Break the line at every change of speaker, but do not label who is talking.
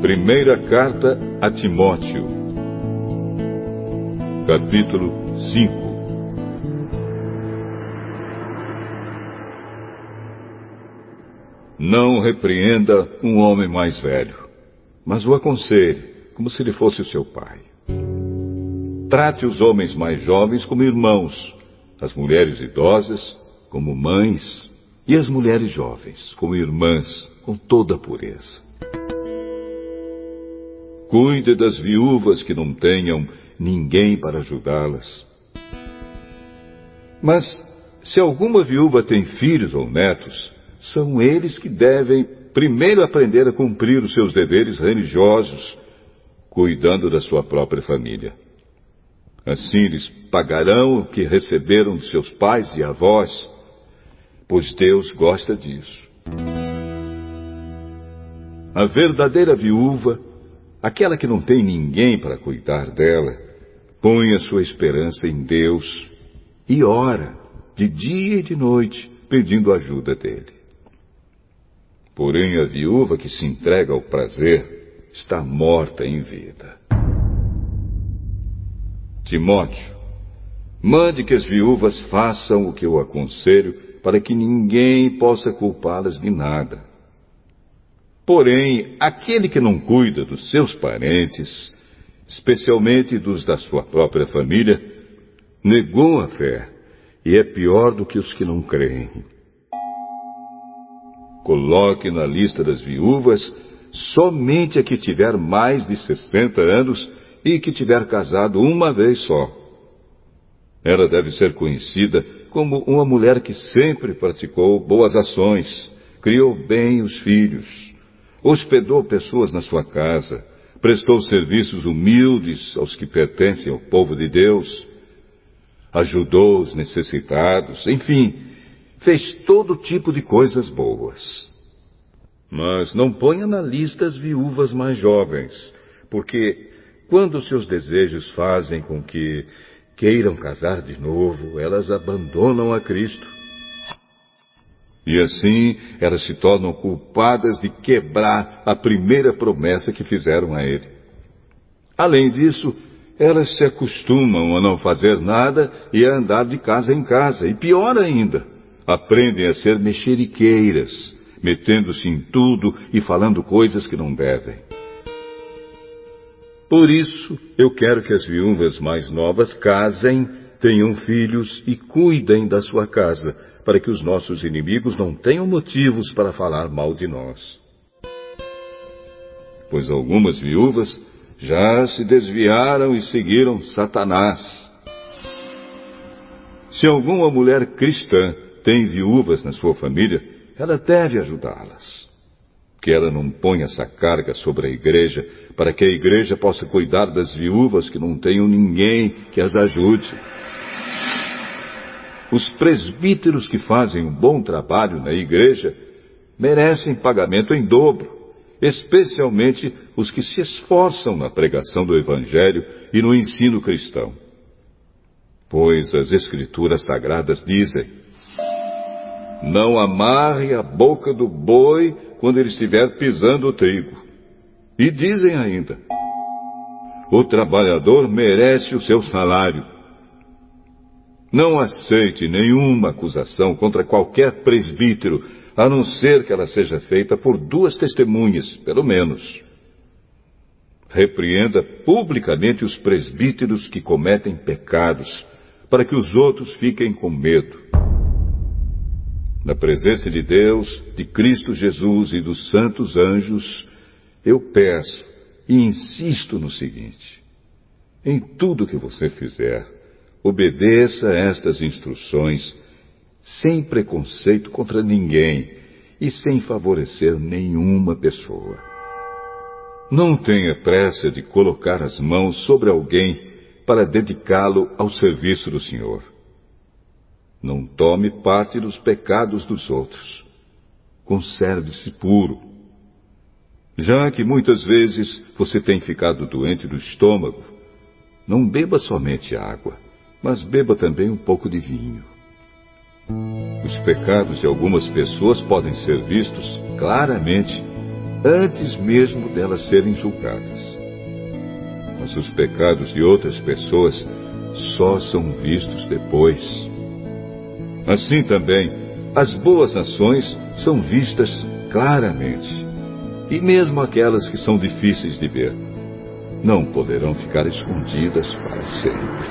Primeira carta a Timóteo, capítulo 5. Não repreenda um homem mais velho, mas o aconselhe, como se ele fosse o seu pai. Trate os homens mais jovens como irmãos, as mulheres idosas como mães e as mulheres jovens como irmãs, com toda a pureza. Cuide das viúvas que não tenham ninguém para ajudá-las. Mas, se alguma viúva tem filhos ou netos, são eles que devem primeiro aprender a cumprir os seus deveres religiosos, cuidando da sua própria família. Assim eles pagarão o que receberam de seus pais e avós, pois Deus gosta disso. A verdadeira viúva Aquela que não tem ninguém para cuidar dela, põe a sua esperança em Deus e ora, de dia e de noite, pedindo ajuda dele. Porém, a viúva que se entrega ao prazer está morta em vida. Timóteo, mande que as viúvas façam o que eu aconselho, para que ninguém possa culpá-las de nada. Porém, aquele que não cuida dos seus parentes, especialmente dos da sua própria família, negou a fé e é pior do que os que não creem. Coloque na lista das viúvas somente a que tiver mais de 60 anos e que tiver casado uma vez só. Ela deve ser conhecida como uma mulher que sempre praticou boas ações, criou bem os filhos, hospedou pessoas na sua casa, prestou serviços humildes aos que pertencem ao povo de Deus, ajudou os necessitados, enfim, fez todo tipo de coisas boas. Mas não ponha na lista as viúvas mais jovens, porque quando seus desejos fazem com que queiram casar de novo, elas abandonam a Cristo e assim elas se tornam culpadas de quebrar a primeira promessa que fizeram a ele. Além disso, elas se acostumam a não fazer nada e a andar de casa em casa. E pior ainda, aprendem a ser mexeriqueiras, metendo-se em tudo e falando coisas que não devem. Por isso, eu quero que as viúvas mais novas casem, tenham filhos e cuidem da sua casa para que os nossos inimigos não tenham motivos para falar mal de nós. Pois algumas viúvas já se desviaram e seguiram Satanás. Se alguma mulher cristã tem viúvas na sua família, ela deve ajudá-las. Que ela não ponha essa carga sobre a igreja, para que a igreja possa cuidar das viúvas que não tenham ninguém que as ajude. Os presbíteros que fazem um bom trabalho na igreja merecem pagamento em dobro, especialmente os que se esforçam na pregação do Evangelho e no ensino cristão. Pois as Escrituras Sagradas dizem: Não amarre a boca do boi quando ele estiver pisando o trigo. E dizem ainda: O trabalhador merece o seu salário não aceite nenhuma acusação contra qualquer presbítero, a não ser que ela seja feita por duas testemunhas, pelo menos. Repreenda publicamente os presbíteros que cometem pecados, para que os outros fiquem com medo. Na presença de Deus, de Cristo Jesus e dos santos anjos, eu peço e insisto no seguinte: em tudo que você fizer, Obedeça estas instruções sem preconceito contra ninguém e sem favorecer nenhuma pessoa. Não tenha pressa de colocar as mãos sobre alguém para dedicá-lo ao serviço do Senhor. Não tome parte dos pecados dos outros. Conserve-se puro. Já que muitas vezes você tem ficado doente do estômago, não beba somente água mas beba também um pouco de vinho. Os pecados de algumas pessoas podem ser vistos claramente antes mesmo delas serem julgadas. Mas os pecados de outras pessoas só são vistos depois. Assim também, as boas ações são vistas claramente. E mesmo aquelas que são difíceis de ver, não poderão ficar escondidas para sempre.